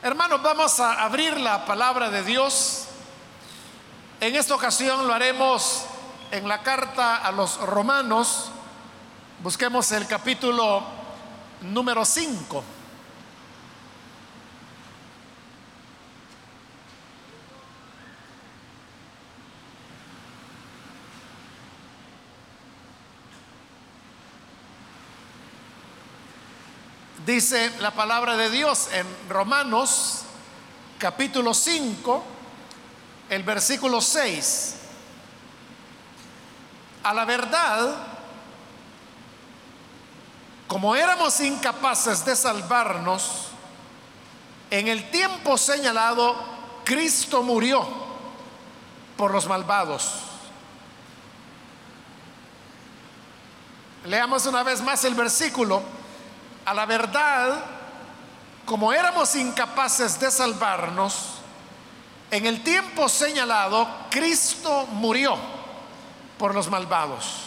Hermanos, vamos a abrir la palabra de Dios. En esta ocasión lo haremos en la carta a los romanos. Busquemos el capítulo número 5. Dice la palabra de Dios en Romanos capítulo 5, el versículo 6. A la verdad, como éramos incapaces de salvarnos, en el tiempo señalado, Cristo murió por los malvados. Leamos una vez más el versículo a la verdad, como éramos incapaces de salvarnos, en el tiempo señalado, Cristo murió por los malvados.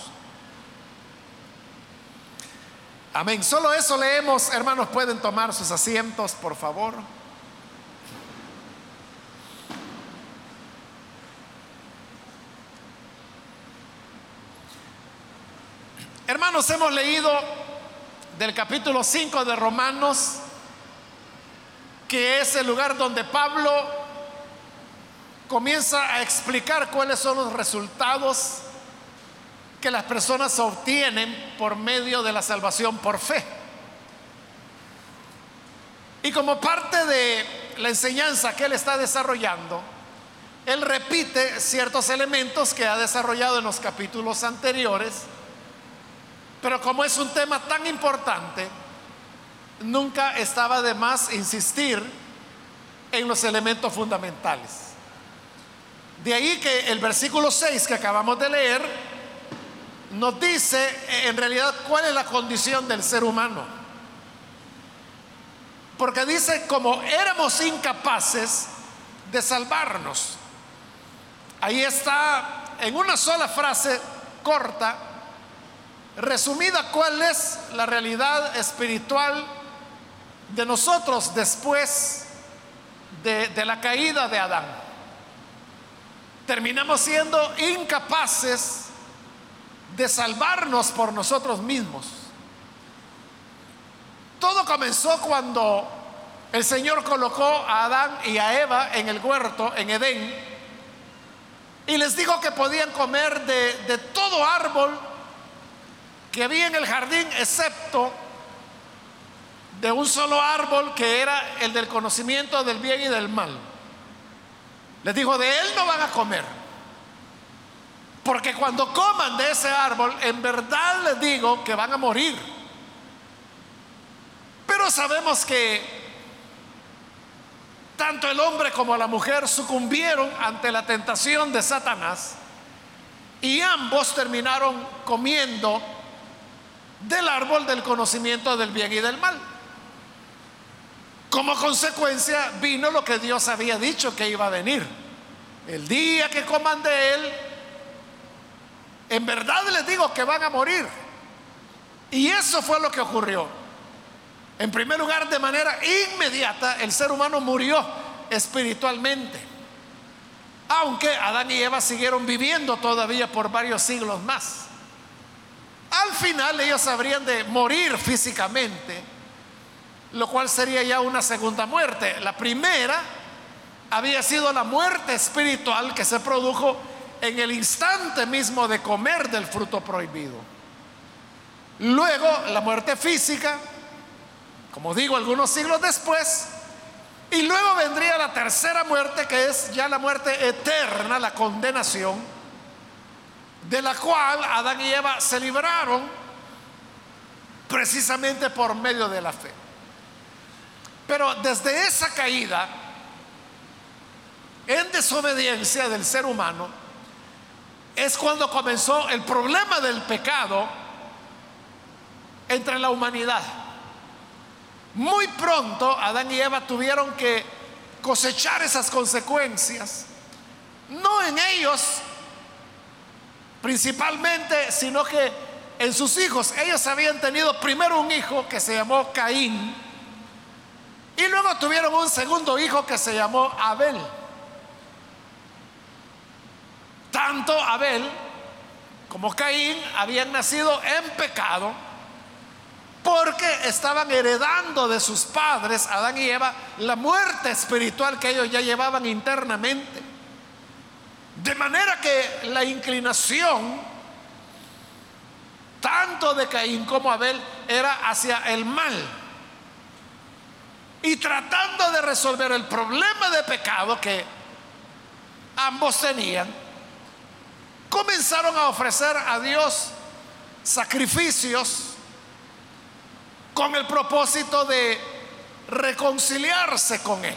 Amén. Solo eso leemos, hermanos, pueden tomar sus asientos, por favor. Hermanos, hemos leído del capítulo 5 de Romanos, que es el lugar donde Pablo comienza a explicar cuáles son los resultados que las personas obtienen por medio de la salvación por fe. Y como parte de la enseñanza que él está desarrollando, él repite ciertos elementos que ha desarrollado en los capítulos anteriores pero como es un tema tan importante, nunca estaba de más insistir en los elementos fundamentales. De ahí que el versículo 6 que acabamos de leer nos dice en realidad cuál es la condición del ser humano. Porque dice, como éramos incapaces de salvarnos. Ahí está en una sola frase corta Resumida, ¿cuál es la realidad espiritual de nosotros después de, la caída de Adán? Terminamos siendo incapaces de salvarnos por nosotros mismos. Todo comenzó cuando el Señor colocó a Adán y a Eva en el huerto, en Edén, y les dijo que podían comer de, todo árbol que había en el jardín, excepto de un solo árbol que era el del conocimiento del bien y del mal. Les dijo, de él no van a comer. Porque cuando coman de ese árbol, en verdad les digo que van a morir. Pero sabemos que tanto el hombre como la mujer sucumbieron ante la tentación de Satanás y ambos terminaron comiendo del árbol del conocimiento del bien y del mal. Como consecuencia vino lo que Dios había dicho que iba a venir. El día que coman de él, en verdad les digo que van a morir. Y eso fue lo que ocurrió. En primer lugar, de manera inmediata, el ser humano murió espiritualmente. Aunque Adán y Eva siguieron viviendo todavía por varios siglos más. Al final ellos habrían de morir físicamente, lo cual sería ya una segunda muerte. La primera había sido la muerte espiritual que se produjo en el instante mismo de comer del fruto prohibido. Luego la muerte física, como digo, algunos siglos después. Y luego vendría la tercera muerte, que es ya la muerte eterna, la condenación de la cual Adán y Eva se libraron precisamente por medio de la fe. Pero desde esa caída, en desobediencia del ser humano, es cuando comenzó el problema del pecado entre la humanidad. Muy pronto Adán y Eva tuvieron que cosechar esas consecuencias, no en ellos principalmente, sino que en sus hijos, ellos habían tenido primero un hijo que se llamó Caín, y luego tuvieron un segundo hijo que se llamó Abel. Tanto Abel como Caín habían nacido en pecado porque estaban heredando de sus padres, Adán y Eva, la muerte espiritual que ellos ya llevaban internamente. De manera que la inclinación, tanto de Caín como Abel, era hacia el mal. Y tratando de resolver el problema de pecado que ambos tenían, comenzaron a ofrecer a Dios sacrificios con el propósito de reconciliarse con Él.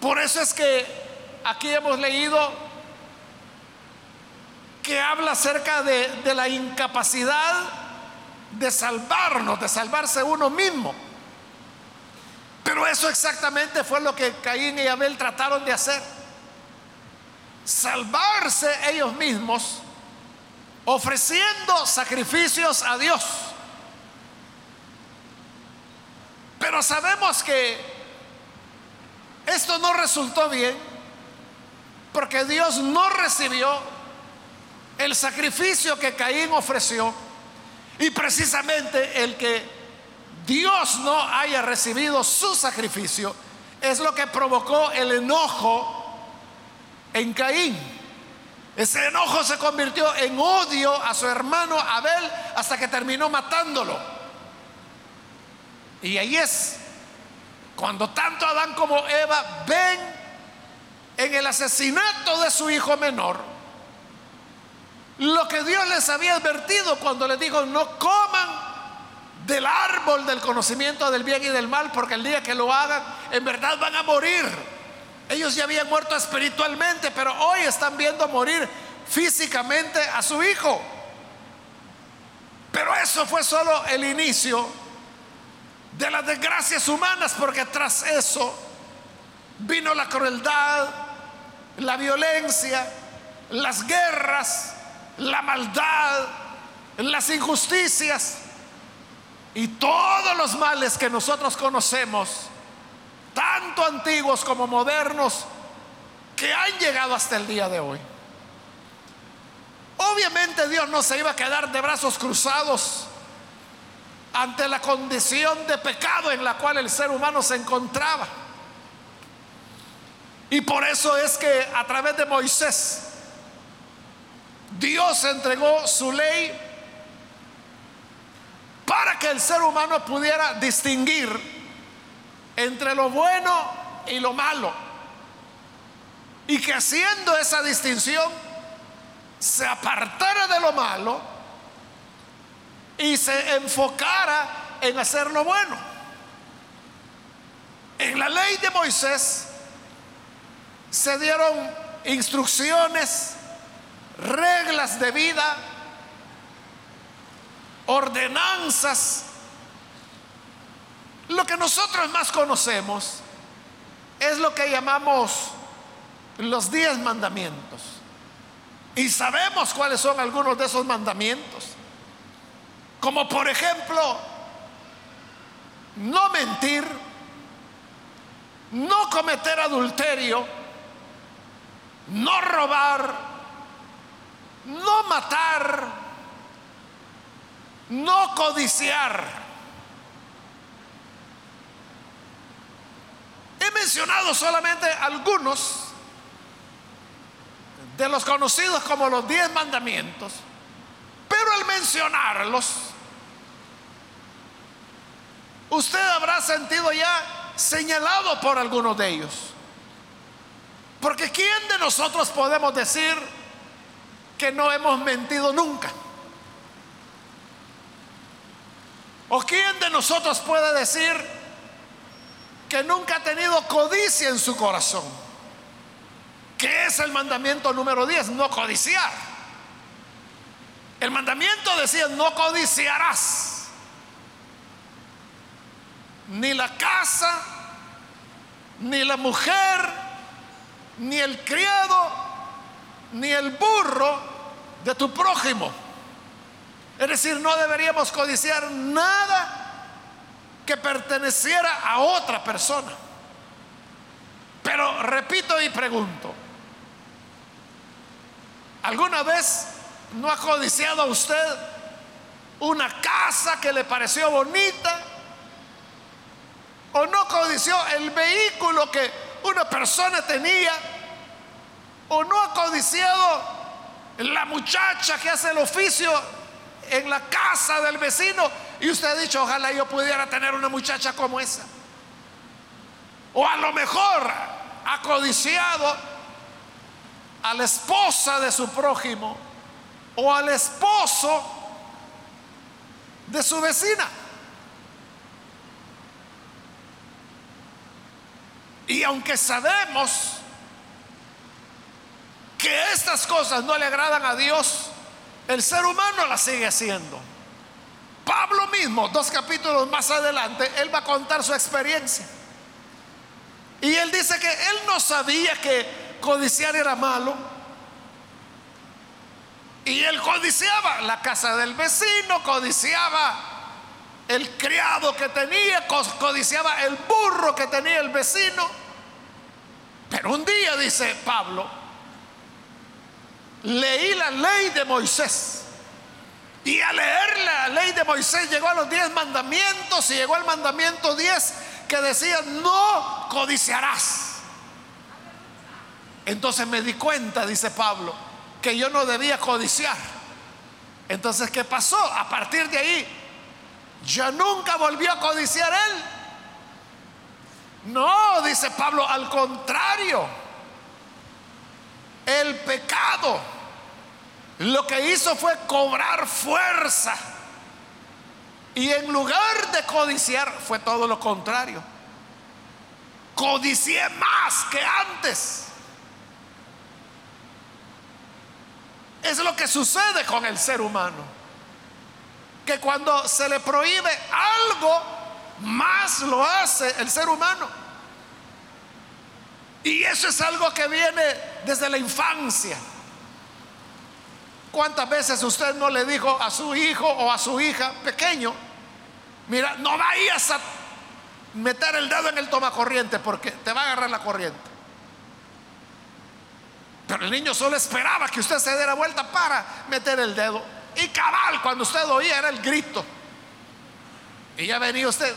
Por eso es que aquí hemos leído que habla acerca de, de la incapacidad de salvarnos, de salvarse uno mismo. Pero eso exactamente fue lo que Caín y Abel trataron de hacer. Salvarse ellos mismos ofreciendo sacrificios a Dios. Pero sabemos que esto no resultó bien porque Dios no recibió el sacrificio que Caín ofreció y precisamente el que Dios no haya recibido su sacrificio es lo que provocó el enojo en Caín. Ese enojo se convirtió en odio a su hermano Abel hasta que terminó matándolo. Y ahí es cuando tanto Adán como Eva ven en el asesinato de su hijo menor lo que Dios les había advertido cuando les dijo no coman del árbol del conocimiento del bien y del mal, porque el día que lo hagan, en verdad van a morir. Ellos ya habían muerto espiritualmente, pero hoy están viendo morir físicamente a su hijo. Pero eso fue solo el inicio de las desgracias humanas, porque tras eso vino la crueldad, la violencia, las guerras, la maldad, las injusticias. Y todos los males que nosotros conocemos, tanto antiguos como modernos, que han llegado hasta el día de hoy. Obviamente Dios no se iba a quedar de brazos cruzados ante la condición de pecado en la cual el ser humano se encontraba. Y por eso es que a través de Moisés, Dios entregó su ley para que el ser humano pudiera distinguir entre lo bueno y lo malo. Y que haciendo esa distinción se apartara de lo malo y se enfocara en hacer lo bueno. En la ley de Moisés se dieron instrucciones, reglas de vida, ordenanzas. Lo que nosotros más conocemos es lo que llamamos los diez mandamientos. Y sabemos cuáles son algunos de esos mandamientos. Como por ejemplo, no mentir, no cometer adulterio, no robar, no matar, no codiciar. He mencionado solamente algunos de los conocidos como los diez mandamientos, pero al mencionarlos, usted habrá sentido ya señalado por algunos de ellos. Porque ¿quién de nosotros podemos decir que no hemos mentido nunca? ¿O quién de nosotros puede decir que nunca ha tenido codicia en su corazón? Que es el mandamiento número 10, no codiciar. El mandamiento decía, no codiciarás ni la casa, ni la mujer, ni el criado, ni el burro de tu prójimo. Es decir, no deberíamos codiciar nada que perteneciera a otra persona. Pero repito y pregunto, ¿alguna vez no ha codiciado a usted una casa que le pareció bonita? ¿O no codició el vehículo que una persona tenía? ¿O no ha codiciado la muchacha que hace el oficio en la casa del vecino? Y usted ha dicho, ojalá yo pudiera tener una muchacha como esa. O a lo mejor ha codiciado a la esposa de su prójimo o al esposo de su vecina. Y aunque sabemos que estas cosas no le agradan a Dios, el ser humano las sigue haciendo. Pablo mismo, dos capítulos más adelante, él va a contar su experiencia. Y él dice que él no sabía que codiciar era malo. Y él codiciaba la casa del vecino, codiciaba el criado que tenía, codiciaba el burro que tenía el vecino. Pero un día, dice Pablo, leí la ley de Moisés. Y al leer la ley de Moisés llegó a los diez mandamientos y llegó al mandamiento diez que decía, no codiciarás. Entonces me di cuenta, dice Pablo, que yo no debía codiciar. Entonces, ¿qué pasó? A partir de ahí, ya nunca volvió a codiciar él. No, dice Pablo, al contrario. El pecado lo que hizo fue cobrar fuerza. Y en lugar de codiciar, fue todo lo contrario. Codicié más que antes. Es lo que sucede con el ser humano que cuando se le prohíbe algo, más lo hace el ser humano. Y eso es algo que viene desde la infancia. ¿Cuántas veces usted no le dijo a su hijo o a su hija pequeño, mira, no vayas a meter el dedo en el tomacorriente porque te va a agarrar la corriente? Pero el niño solo esperaba que usted se diera vuelta para meter el dedo. Y cabal, cuando usted oía era el grito. Y ya venía usted,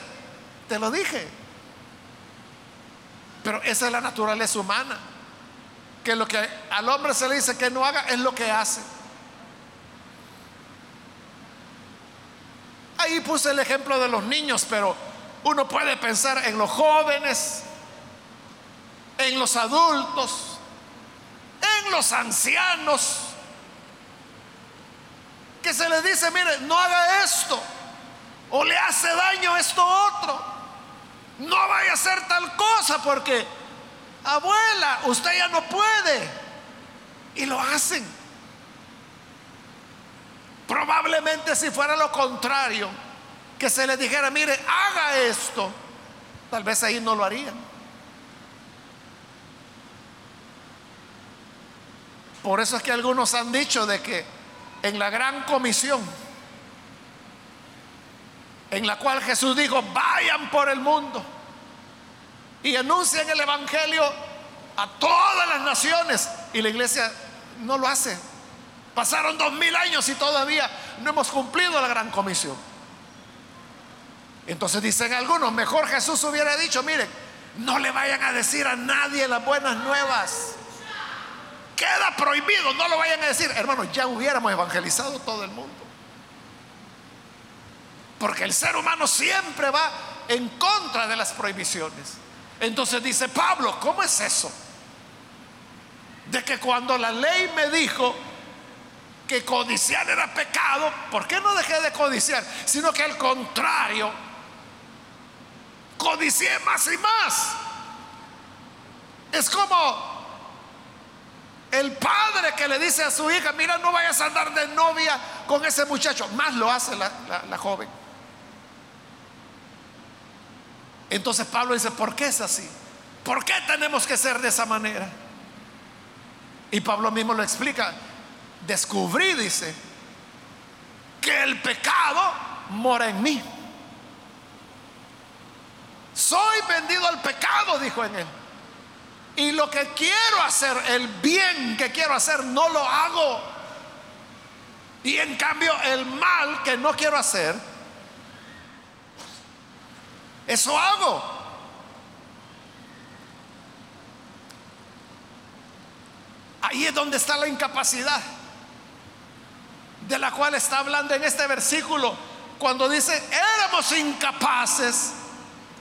te lo dije. Pero esa es la naturaleza humana. Que lo que al hombre se le dice que no haga es lo que hace. Ahí puse el ejemplo de los niños, pero uno puede pensar en los jóvenes, en los adultos, en los ancianos que se le dice, mire, no haga esto, o le hace daño esto otro, no vaya a hacer tal cosa porque, abuela, usted ya no puede, y lo hacen. Probablemente si fuera lo contrario, que se le dijera, mire, haga esto, tal vez ahí no lo harían. Por eso es que algunos han dicho de que en la gran comisión, en la cual Jesús dijo, vayan por el mundo y anuncien el Evangelio a todas las naciones. Y la iglesia no lo hace. Pasaron dos mil años y todavía no hemos cumplido la gran comisión. Entonces dicen algunos, mejor Jesús hubiera dicho, miren, no le vayan a decir a nadie las buenas nuevas queda prohibido, no lo vayan a decir, hermanos, ya hubiéramos evangelizado todo el mundo. Porque el ser humano siempre va en contra de las prohibiciones. Entonces dice Pablo, ¿cómo es eso? De que cuando la ley me dijo que codiciar era pecado, ¿por qué no dejé de codiciar? Sino que al contrario, codicié más y más. Es como el padre que le dice a su hija, mira, no vayas a andar de novia con ese muchacho. Más lo hace la, joven. Entonces Pablo dice, ¿por qué es así? ¿Por qué tenemos que ser de esa manera? Y Pablo mismo lo explica. Descubrí, dice, que el pecado mora en mí. soy vendido al pecado, dijo en él. Y lo que quiero hacer, el bien que quiero hacer, no lo hago. Y en cambio el mal que no quiero hacer, eso hago. Ahí es donde está la incapacidad de la cual está hablando en este versículo cuando dice, éramos incapaces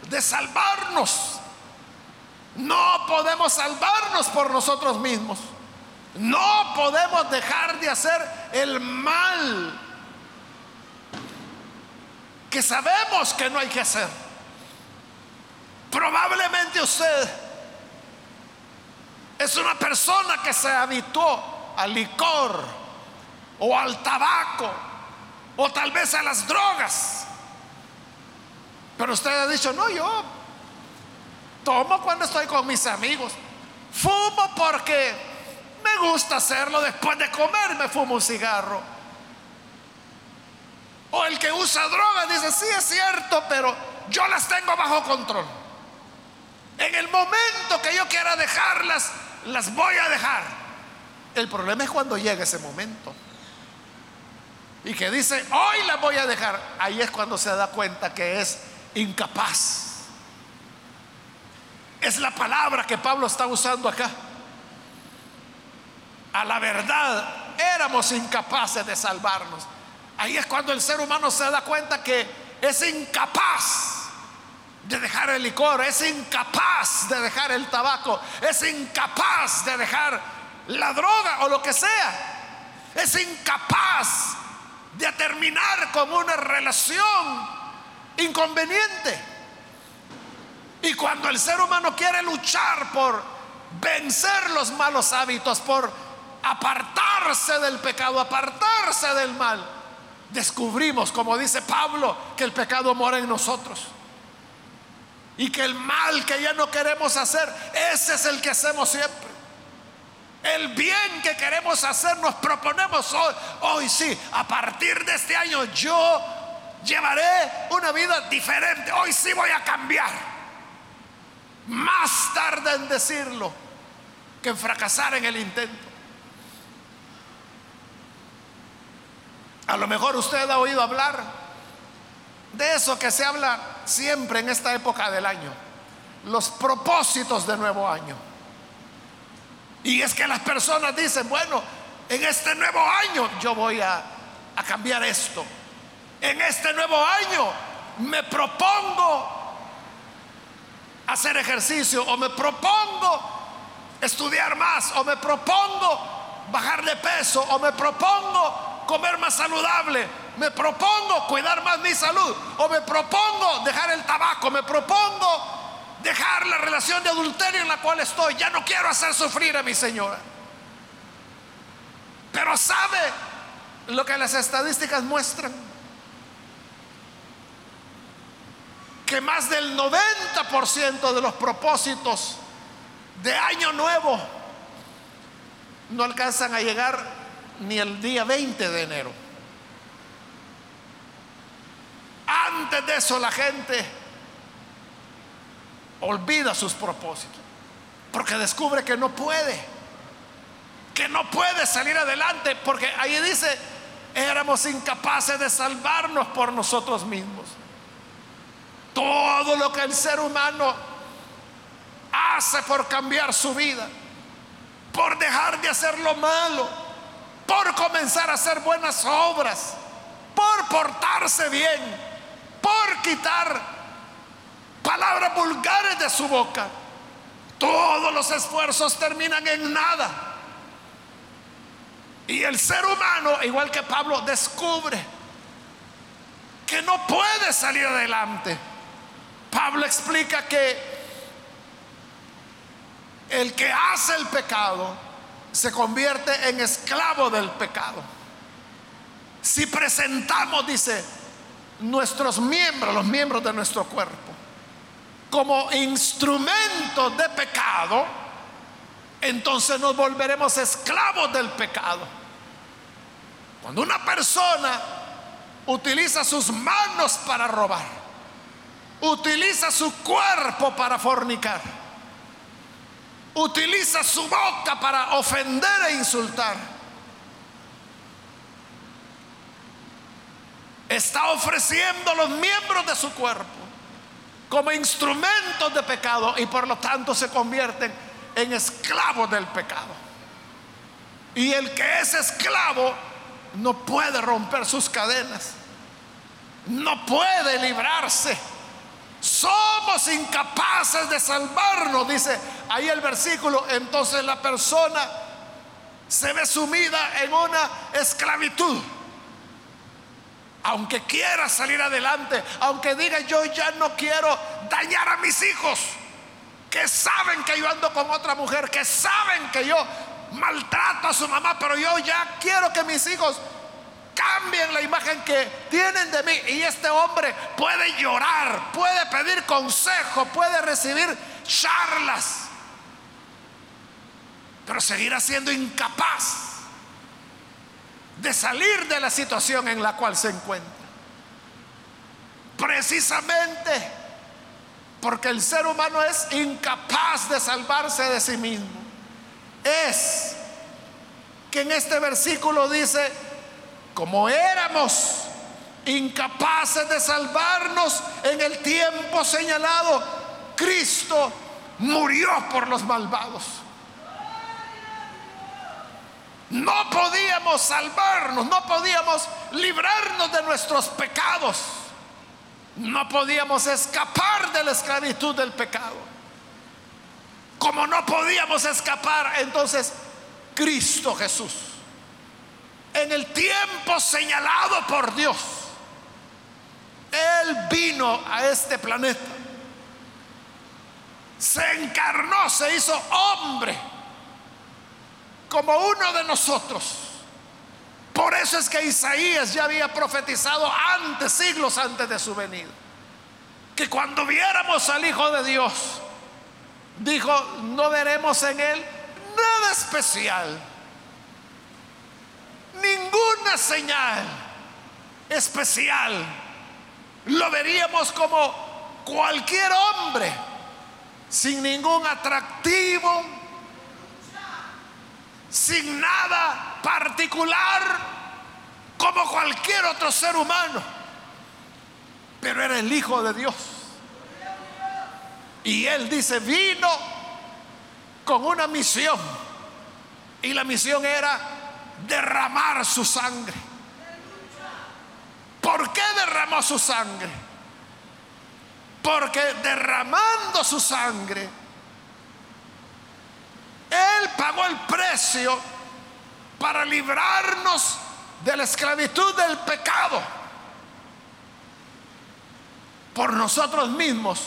de salvarnos. No podemos salvarnos por nosotros mismos. No podemos dejar de hacer el mal que sabemos que no hay que hacer. Probablemente usted es una persona que se habituó al licor o al tabaco o tal vez a las drogas. Pero usted ha dicho, no, yo tomo cuando estoy con mis amigos. Fumo porque me gusta hacerlo después de comer, me fumo un cigarro. O el que usa drogas dice, sí es cierto, pero yo las tengo bajo control. En el momento que yo quiera dejarlas, las voy a dejar. El problema es cuando llega ese momento. Y que dice, hoy las voy a dejar. Ahí es cuando se da cuenta que es incapaz. Es la palabra que Pablo está usando acá. A la verdad, éramos incapaces de salvarnos. Ahí es cuando el ser humano se da cuenta que es incapaz de dejar el licor, es incapaz de dejar el tabaco, es incapaz de dejar la droga o lo que sea. Es incapaz de terminar con una relación inconveniente. Y cuando el ser humano quiere luchar por vencer los malos hábitos, por apartarse del pecado, apartarse del mal, descubrimos, como dice Pablo, que el pecado mora en nosotros. Y que el mal que ya no queremos hacer, ese es el que hacemos siempre. El bien que queremos hacer nos proponemos hoy. Hoy sí, a partir de este año yo llevaré una vida diferente. Hoy sí voy a cambiar. Más tarde en decirlo que en fracasar en el intento. A lo mejor usted ha oído hablar de eso que se habla siempre en esta época del año. Los propósitos de nuevo año. Y es que las personas dicen, bueno, en este nuevo año yo voy a, a cambiar esto. En este nuevo año me propongo hacer ejercicio o me propongo estudiar más o me propongo bajar de peso o me propongo comer más saludable, me propongo cuidar más mi salud o me propongo dejar el tabaco, me propongo dejar la relación de adulterio en la cual estoy, ya no quiero hacer sufrir a mi señora. Pero sabe lo que las estadísticas muestran que más del 90% de los propósitos de año nuevo no alcanzan a llegar ni el día 20 de enero. Antes de eso la gente olvida sus propósitos, porque descubre que no puede, que no puede salir adelante, porque ahí dice, éramos incapaces de salvarnos por nosotros mismos. Todo lo que el ser humano hace por cambiar su vida, por dejar de hacer lo malo, por comenzar a hacer buenas obras, por portarse bien, por quitar palabras vulgares de su boca. Todos los esfuerzos terminan en nada. Y el ser humano, igual que Pablo, descubre que no puede salir adelante Pablo explica que el que hace el pecado se convierte en esclavo del pecado. Si presentamos, dice, nuestros miembros, los miembros de nuestro cuerpo, como instrumentos de pecado, entonces nos volveremos esclavos del pecado. Cuando una persona utiliza sus manos para robar, utiliza su cuerpo para fornicar, utiliza su boca para ofender e insultar, está ofreciendo los miembros de su cuerpo como instrumentos de pecado y por lo tanto se convierten en esclavos del pecado. Y el que es esclavo no puede romper sus cadenas, no puede librarse. Somos incapaces de salvarnos, dice ahí el versículo. Entonces la persona se ve sumida en una esclavitud. Aunque quiera salir adelante, aunque diga yo ya no quiero dañar a mis hijos, que saben que yo ando con otra mujer, que saben que yo maltrato a su mamá, pero yo ya quiero que mis hijos cambien la imagen que tienen de mí. Y este hombre puede llorar, puede pedir consejo, puede recibir charlas, pero seguirá siendo incapaz de salir de la situación en la cual se encuentra. Precisamente porque el ser humano es incapaz de salvarse de sí mismo. Es que en este versículo dice, como éramos incapaces de salvarnos en el tiempo señalado, Cristo murió por los malvados. No podíamos salvarnos, no podíamos librarnos de nuestros pecados. No podíamos escapar de la esclavitud del pecado. Como no podíamos escapar, entonces Cristo Jesús, en el tiempo señalado por Dios, Él vino a este planeta, se encarnó, se hizo hombre, como uno de nosotros. Por eso es que Isaías ya había profetizado antes, siglos antes de su venida, que cuando viéramos al Hijo de Dios, dijo, no veremos en él nada especial, ninguna señal especial. Lo veríamos como cualquier hombre, sin ningún atractivo, sin nada particular, como cualquier otro ser humano. Pero era el Hijo de Dios. Y él dice, vino con una misión. Y la misión era derramar su sangre. ¿Por qué derramó su sangre? Porque derramando su sangre, Él pagó el precio para librarnos de la esclavitud del pecado. Por nosotros mismos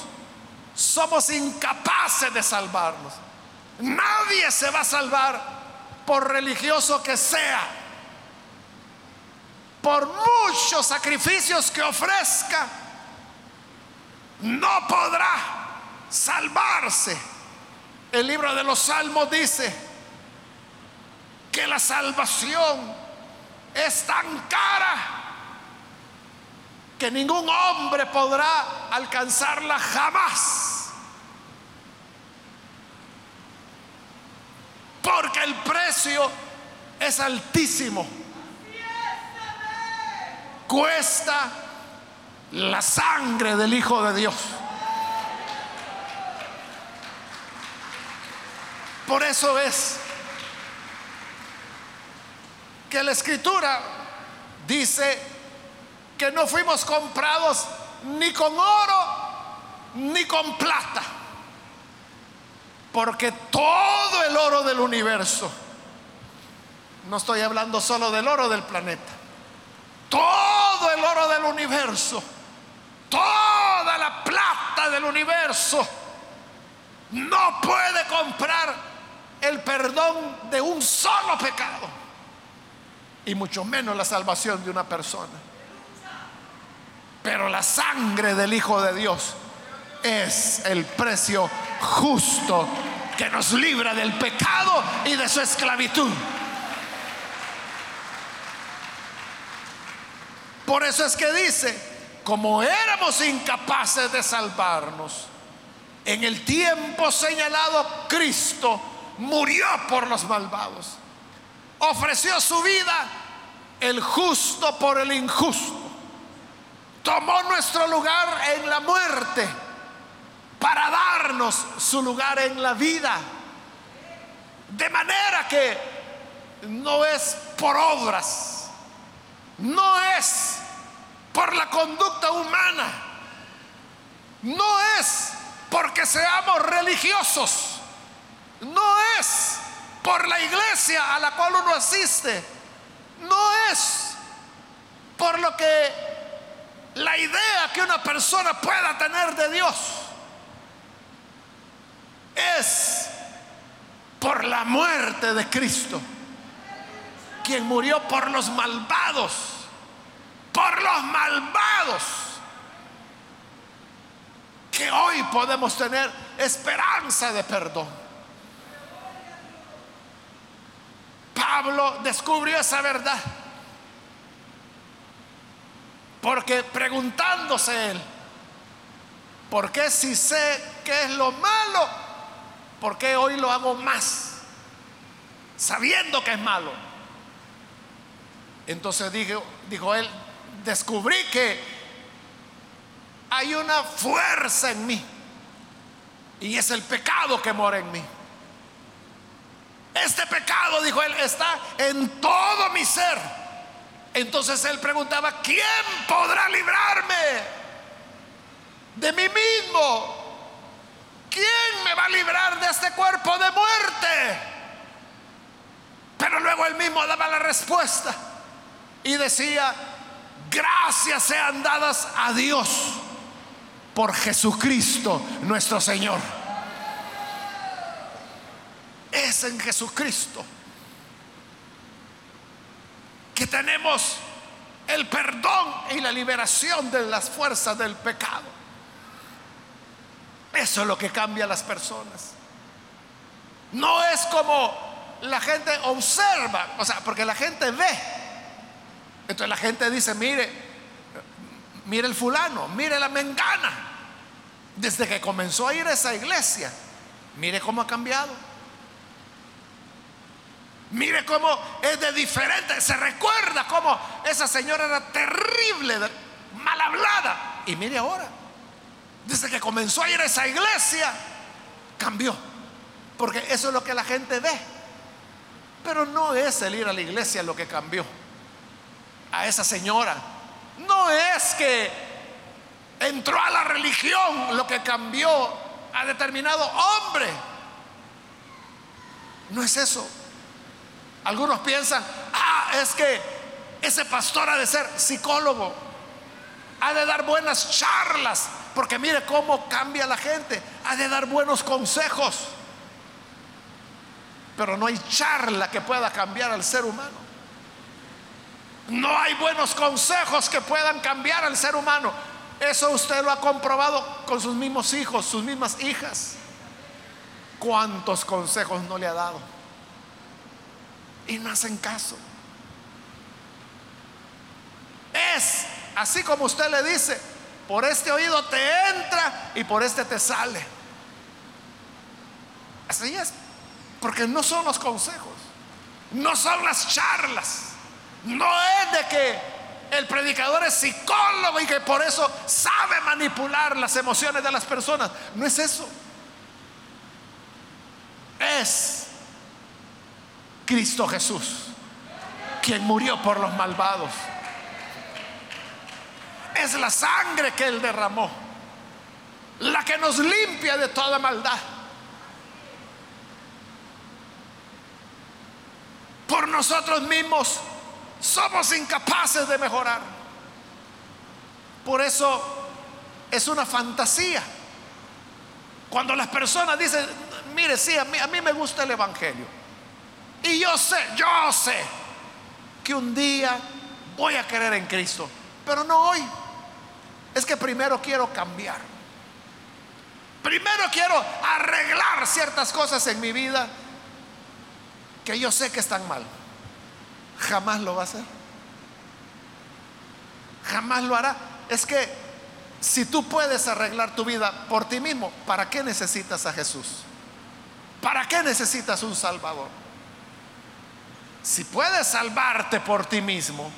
somos incapaces de salvarnos. Nadie se va a salvar por religioso que sea, por muchos sacrificios que ofrezca, no podrá salvarse. El libro de los Salmos dice que la salvación es tan cara que ningún hombre podrá alcanzarla jamás. Porque el precio es altísimo. Cuesta la sangre del Hijo de Dios. Por eso es que la escritura dice que no fuimos comprados ni con oro ni con plata. Porque todo el oro del universo, no estoy hablando solo del oro del planeta, todo el oro del universo, toda la plata del universo, no puede comprar el perdón de un solo pecado, y mucho menos la salvación de una persona. Pero la sangre del Hijo de Dios es el precio justo que nos libra del pecado y de su esclavitud. Por eso es que dice como éramos incapaces de salvarnos, en el tiempo señalado Cristo murió por los malvados. Ofreció su vida el justo por el injusto. Tomó nuestro lugar en la muerte para darnos su lugar en la vida. De manera que no es por obras, no es por la conducta humana, no es porque seamos religiosos, no es por la iglesia a la cual uno asiste, no es por lo que la idea que una persona pueda tener de Dios, es por la muerte de Cristo, quien murió por los malvados, por los malvados, que hoy podemos tener esperanza de perdón. Pablo descubrió esa verdad. Porque preguntándose él, ¿por qué si sé qué es lo malo? ¿Por qué hoy lo hago más? Sabiendo que es malo. Entonces dijo, dijo él, descubrí que hay una fuerza en mí. Y es el pecado que mora en mí. Este pecado, dijo él, está en todo mi ser. Entonces él preguntaba, ¿quién podrá librarme de mí mismo? ¿Quién me va a librar de este cuerpo de muerte? Pero luego él mismo daba la respuesta y decía, gracias sean dadas a Dios por Jesucristo nuestro Señor es en Jesucristo que tenemos el perdón y la liberación de las fuerzas del pecado. Eso es lo que cambia a las personas. No es como la gente observa, o sea, porque la gente ve. Entonces la gente dice, mire, mire el fulano, mire la mengana. Desde que comenzó a ir a esa iglesia, mire cómo ha cambiado. Mire cómo es de diferente. Se recuerda cómo esa señora era terrible, mal hablada. Y mire ahora, desde que comenzó a ir a esa iglesia, cambió. Porque eso es lo que la gente ve. Pero no es el ir a la iglesia lo que cambió a esa señora. No es que entró a la religión lo que cambió a determinado hombre. No es eso. Algunos piensan, ah, es que ese pastor ha de ser psicólogo, ha de dar buenas charlas, porque mire cómo cambia la gente, ha de dar buenos consejos. Pero no hay charla que pueda cambiar al ser humano. No hay buenos consejos que puedan cambiar al ser humano. Eso usted lo ha comprobado con sus mismos hijos, sus mismas hijas. ¿Cuántos consejos no le ha dado? y no hacen caso. Es así como usted le dice, por este oído te entra y por este te sale. Así es, porque no son los consejos, no son las charlas, no es de que el predicador es psicólogo y que por eso sabe manipular las emociones de las personas, no es eso. Es Cristo Jesús, quien murió por los malvados. Es la sangre que Él derramó, la que nos limpia de toda maldad. Por nosotros mismos somos incapaces de mejorar. Por eso es una fantasía. Cuando las personas dicen, mire, sí, a mí, a mí me gusta el Evangelio. Y yo sé, yo sé que un día voy a querer en Cristo, pero no hoy. Es que primero quiero cambiar. Primero quiero arreglar ciertas cosas en mi vida que yo sé que están mal. Jamás lo va a hacer. Jamás lo hará es que si tú puedes arreglar tu vida por ti mismo, ¿para qué necesitas a Jesús? ¿Para qué necesitas un Salvador? Si puedes salvarte por ti mismo,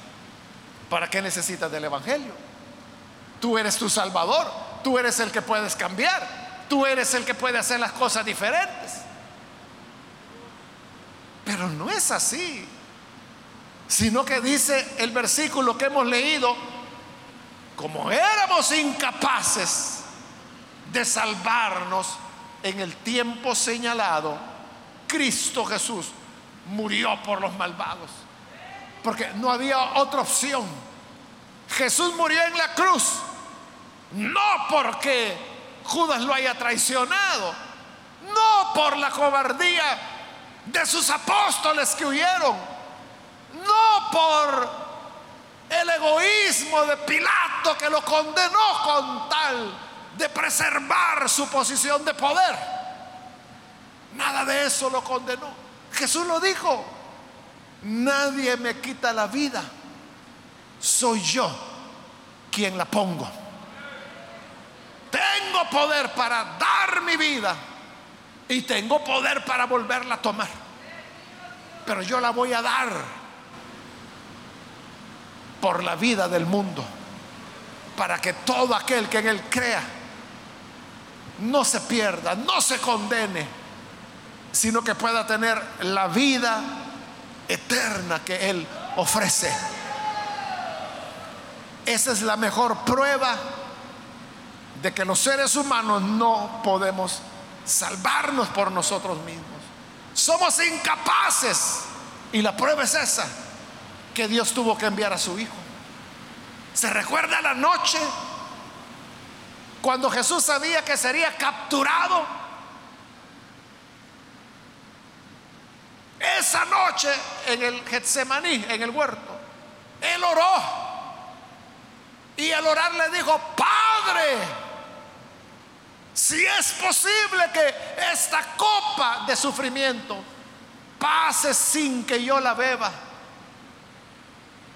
¿para qué necesitas del Evangelio? Tú eres tu Salvador, tú eres el que puedes cambiar, tú eres el que puede hacer las cosas diferentes. Pero no es así, sino que dice el versículo que hemos leído, como éramos incapaces de salvarnos en el tiempo señalado, Cristo Jesús murió por los malvados. Porque no había otra opción. Jesús murió en la cruz. No porque Judas lo haya traicionado. No por la cobardía de sus apóstoles que huyeron. No por el egoísmo de Pilato que lo condenó con tal de preservar su posición de poder. Nada de eso lo condenó. Jesús lo dijo. Nadie me quita la vida. Soy yo quien la pongo. Tengo poder para dar mi vida y tengo poder para volverla a tomar. Pero yo la voy a dar por la vida del mundo, para que todo aquel que en él crea no se pierda, no se condene, sino que pueda tener la vida eterna que él ofrece. Esa es la mejor prueba de que los seres humanos no podemos salvarnos por nosotros mismos. Somos incapaces. Y la prueba es esa que Dios tuvo que enviar a su Hijo. ¿Se recuerda la noche cuando Jesús sabía que sería capturado? Esa noche en el Getsemaní, en el huerto, él oró. Y al orar le dijo, Padre, si es posible que esta copa de sufrimiento pase sin que yo la beba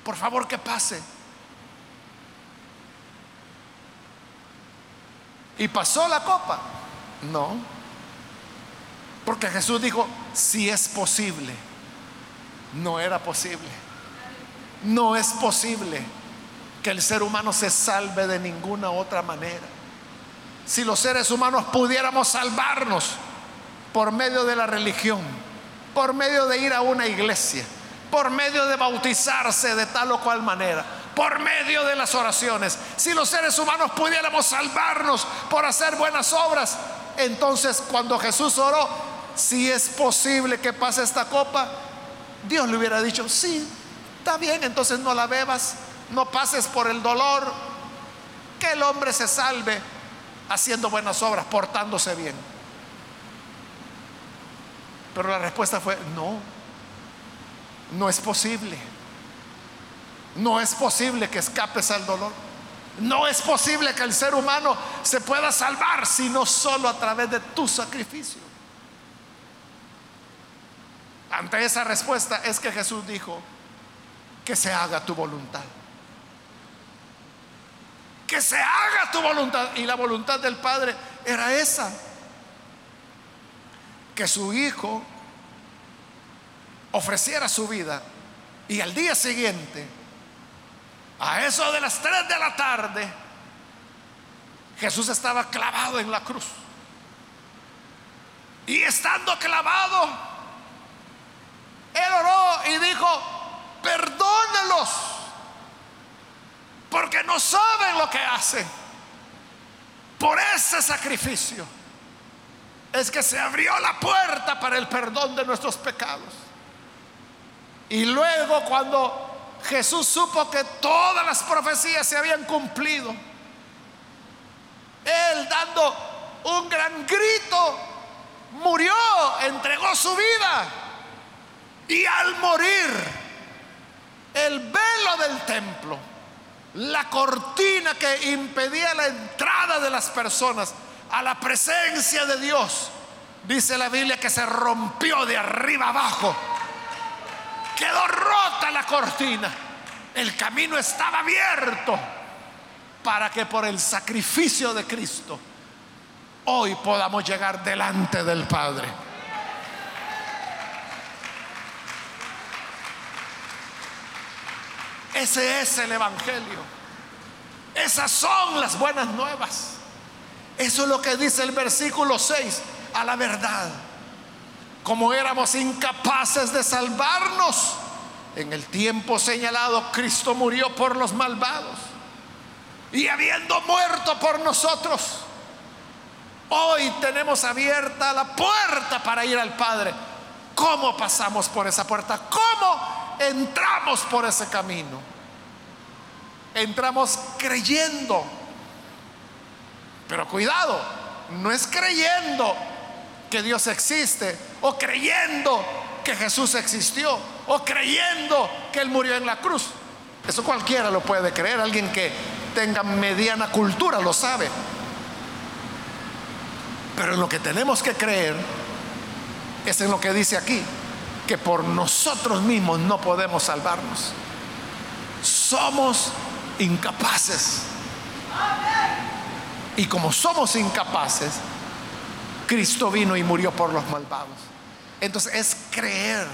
por favor que pase. ¿Y pasó la copa? No. Porque Jesús dijo, si es posible. No era posible. No es posible que el ser humano se salve de ninguna otra manera. Si los seres humanos pudiéramos salvarnos por medio de la religión, por medio de ir a una iglesia, por medio de bautizarse de tal o cual manera, por medio de las oraciones. Si los seres humanos pudiéramos salvarnos por hacer buenas obras, entonces cuando Jesús oró, si es posible que pase esta copa, Dios le hubiera dicho, sí, está bien, entonces no la bebas, no pases por el dolor, que el hombre se salve haciendo buenas obras, portándose bien. Pero la respuesta fue, no, no es posible. No es posible que escapes al dolor. No es posible que el ser humano se pueda salvar sino solo a través de tu sacrificio. Ante esa respuesta es que Jesús dijo que se haga tu voluntad. Que se haga tu voluntad. Y la voluntad del Padre era esa. Que su Hijo ofreciera su vida y al día siguiente, a eso de las 3 de la tarde, Jesús estaba clavado en la cruz. Y estando clavado, él oró y dijo, perdónelos, porque no saben lo que hacen. Por ese sacrificio es que se abrió la puerta para el perdón de nuestros pecados. Y luego cuando Jesús supo que todas las profecías se habían cumplido, Él dando un gran grito, murió, entregó su vida. Y al morir, el velo del templo, la cortina que impedía la entrada de las personas a la presencia de Dios, dice la Biblia que se rompió de arriba abajo Quedó rota la cortina. El camino estaba abierto para que por el sacrificio de Cristo hoy podamos llegar delante del Padre. Ese es el Evangelio. Esas son las buenas nuevas. Eso es lo que dice el versículo 6, a la verdad. Como éramos incapaces de salvarnos, en el tiempo señalado Cristo murió por los malvados. Y habiendo muerto por nosotros, hoy tenemos abierta la puerta para ir al Padre. ¿Cómo pasamos por esa puerta? ¿Cómo entramos por ese camino? Entramos creyendo pero cuidado, no es creyendo que Dios existe o creyendo que Jesús existió o creyendo que Él murió en la cruz. Eso cualquiera lo puede creer, alguien que tenga mediana cultura lo sabe. Pero en lo que tenemos que creer es en lo que dice aquí, que por nosotros mismos no podemos salvarnos. Somos incapaces. Y como somos incapaces, Cristo vino y murió por los malvados. Entonces es creer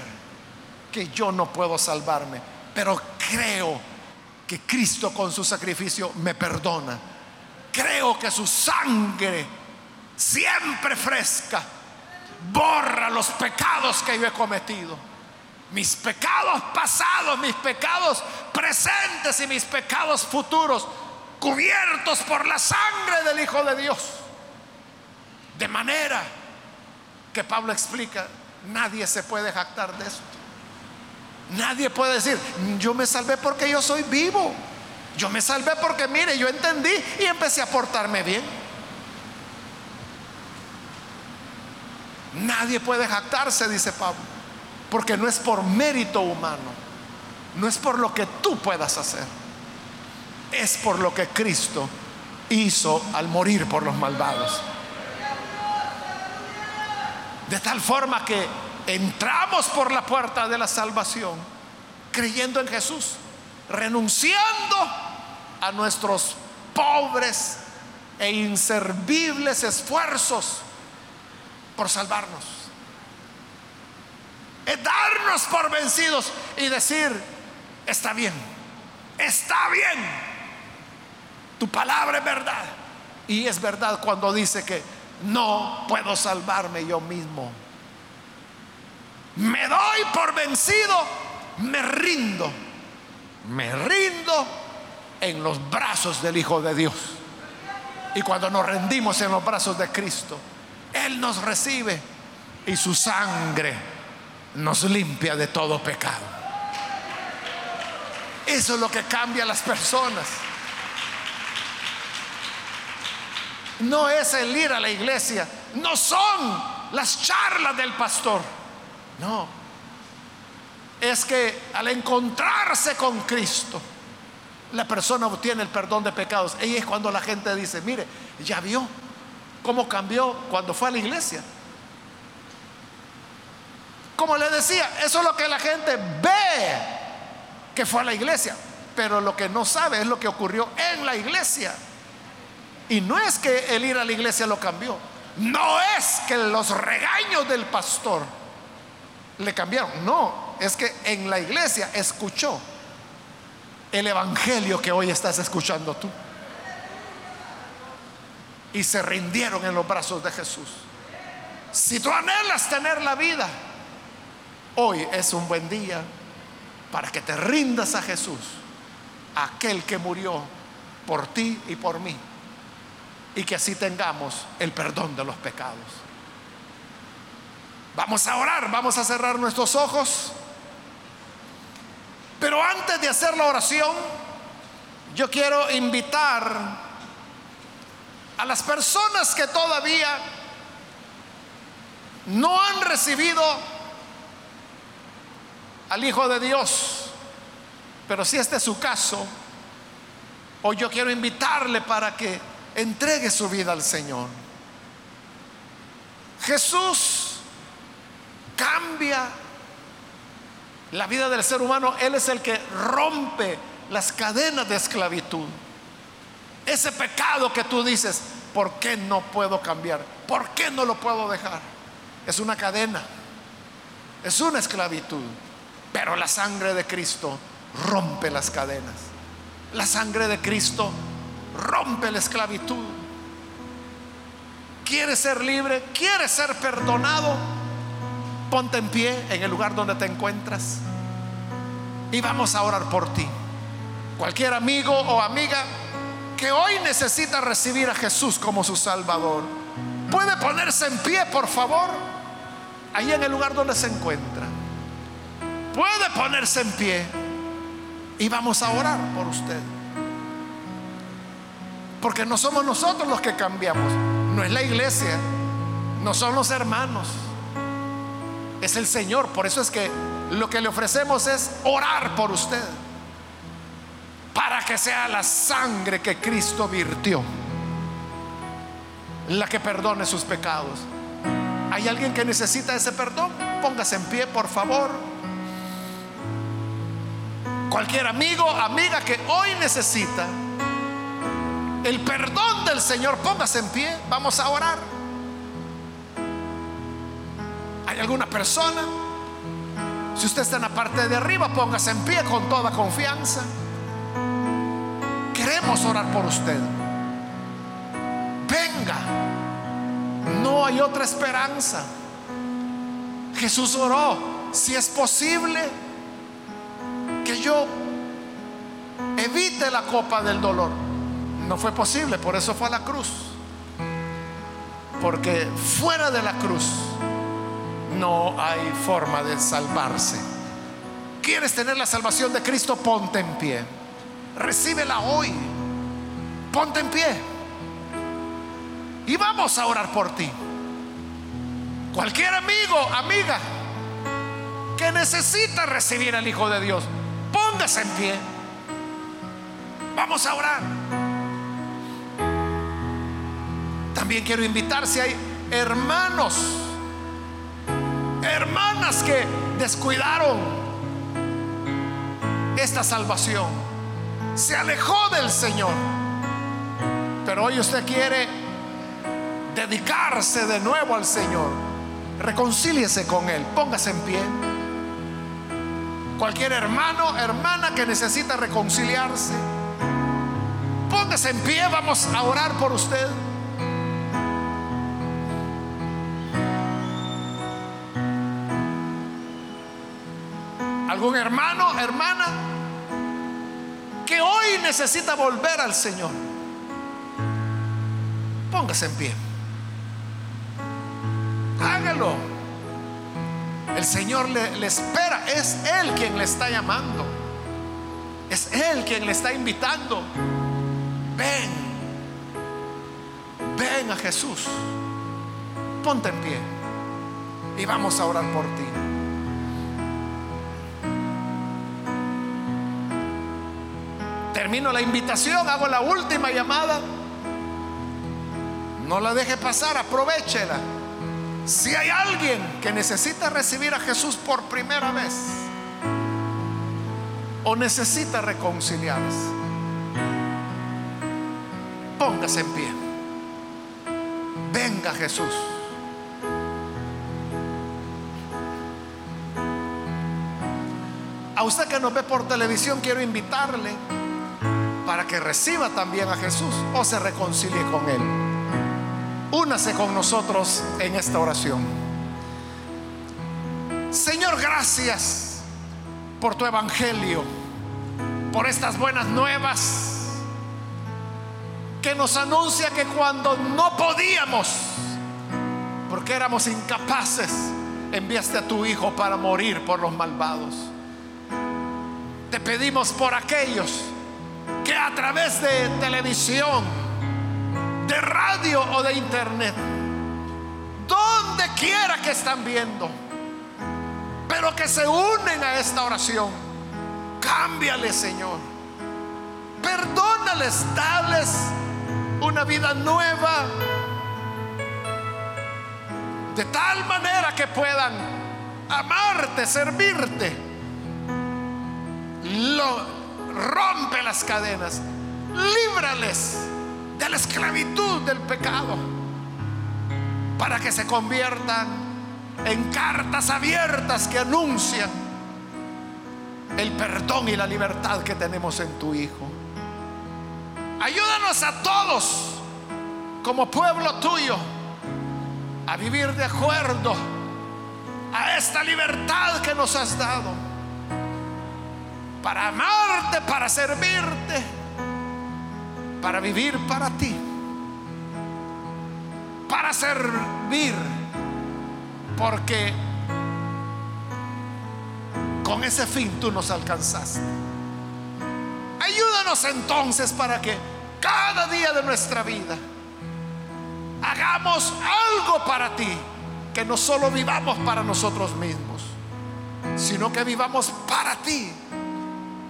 que yo no puedo salvarme, pero creo que Cristo con su sacrificio me perdona. Creo que su sangre, siempre fresca, borra los pecados que yo he cometido. Mis pecados pasados, mis pecados presentes y mis pecados futuros cubiertos por la sangre del Hijo de Dios. De manera que Pablo explica, nadie se puede jactar de esto. Nadie puede decir, yo me salvé porque yo soy vivo. Yo me salvé porque, mire, yo entendí y empecé a portarme bien. Nadie puede jactarse, dice Pablo, porque no es por mérito humano, no es por lo que tú puedas hacer es por lo que Cristo hizo al morir por los malvados. De tal forma que entramos por la puerta de la salvación creyendo en Jesús, renunciando a nuestros pobres e inservibles esfuerzos por salvarnos. Es darnos por vencidos y decir, está bien, está bien, tu palabra es verdad. Y es verdad cuando dice que no puedo salvarme yo mismo. Me doy por vencido, me rindo. Me rindo en los brazos del Hijo de Dios. Y cuando nos rendimos en los brazos de Cristo, Él nos recibe y su sangre nos limpia de todo pecado. Eso es lo que cambia a las personas. no es el ir a la iglesia, no son las charlas del pastor, no. Es que al encontrarse con Cristo, la persona obtiene el perdón de pecados. Y es cuando la gente dice, mire, ya vio cómo cambió cuando fue a la iglesia. Como le decía, eso es lo que la gente ve que fue a la iglesia, pero lo que no sabe es lo que ocurrió en la iglesia. Y no es que el ir a la iglesia lo cambió. No es que los regaños del pastor le cambiaron. No, es que en la iglesia escuchó el evangelio que hoy estás escuchando tú. Y se rindieron en los brazos de Jesús. Si tú anhelas tener la vida, hoy es un buen día para que te rindas a Jesús, aquel que murió por ti y por mí y que así tengamos el perdón de los pecados. Vamos a orar, vamos a cerrar nuestros ojos. Pero antes de hacer la oración, yo quiero invitar a las personas que todavía no han recibido al Hijo de Dios, pero si este es su caso, hoy yo quiero invitarle para que entregue su vida al Señor. Jesús cambia la vida del ser humano. Él es el que rompe las cadenas de esclavitud. Ese pecado que tú dices, ¿por qué no puedo cambiar? ¿Por qué no lo puedo dejar? Es una cadena, es una esclavitud. Pero la sangre de Cristo rompe las cadenas. La sangre de Cristo rompe la esclavitud. ¿Quieres ser libre? ¿Quieres ser perdonado? Ponte en pie en el lugar donde te encuentras y vamos a orar por ti. Cualquier amigo o amiga que hoy necesita recibir a Jesús como su Salvador, puede ponerse en pie, por favor, ahí en el lugar donde se encuentra. Puede ponerse en pie y vamos a orar por usted. Porque no somos nosotros los que cambiamos, no es la iglesia, no son los hermanos, es el Señor. Por eso es que lo que le ofrecemos es orar por usted para que sea la sangre que Cristo virtió la que perdone sus pecados. ¿Hay alguien que necesita ese perdón? Póngase en pie, por favor. Cualquier amigo, amiga que hoy necesita el perdón del Señor, póngase en pie. Vamos a orar. ¿Hay alguna persona? Si usted está en la parte de arriba, póngase en pie con toda confianza. Queremos orar por usted. Venga. No hay otra esperanza. Jesús oró. Si es posible que yo evite la copa del dolor. No fue posible, por eso fue a la cruz. Porque fuera de la cruz no hay forma de salvarse. ¿Quieres tener la salvación de Cristo? Ponte en pie. Recíbela hoy. Ponte en pie. Y vamos a orar por ti. Cualquier amigo, amiga, que necesita recibir al Hijo de Dios, póngase en pie. Vamos a orar. También quiero invitar si hay hermanos hermanas que descuidaron esta salvación. Se alejó del Señor. Pero hoy usted quiere dedicarse de nuevo al Señor. Reconcíliese con Él. Póngase en pie. Cualquier hermano, hermana que necesita reconciliarse. Póngase en pie. Vamos a orar por usted. algún hermano, hermana, que hoy necesita volver al Señor, póngase en pie. Hágalo. El Señor le, le, espera. Es Él quien le está llamando. Es Él quien le está invitando. Ven. Ven a Jesús. Ponte en pie. Y vamos a orar por ti. Termino la invitación, hago la última llamada. No la deje pasar, aprovechela. Si hay alguien que necesita recibir a Jesús por primera vez o necesita reconciliarse, póngase en pie. Venga Jesús. A usted que nos ve por televisión, quiero invitarle para que reciba también a Jesús o se reconcilie con Él. Únase con nosotros en esta oración. Señor, gracias por tu evangelio, por estas buenas nuevas que nos anuncia que cuando no podíamos, porque éramos incapaces, enviaste a tu Hijo para morir por los malvados. Te pedimos por aquellos que a través de televisión, de radio o de internet, donde quiera que están viendo, pero que se unen a esta oración, cámbiale Señor, perdónales, dales una vida nueva, de tal manera que puedan amarte, servirte. Rompe las cadenas, líbrales de la esclavitud del pecado, para que se conviertan en cartas abiertas que anuncian el perdón y la libertad que tenemos en tu Hijo. Ayúdanos a todos como pueblo tuyo a vivir de acuerdo a esta libertad que nos has dado para amarte, para servirte, para vivir para ti, para servir, porque con ese fin tú nos alcanzaste. Ayúdanos entonces para que cada día de nuestra vida hagamos algo para ti, que no solo vivamos para nosotros mismos, sino que vivamos para ti,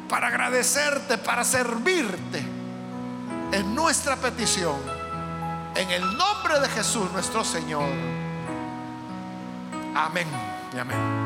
para agradecerte, para servirte en nuestra petición, en el nombre de Jesús nuestro Señor. Amén y amén.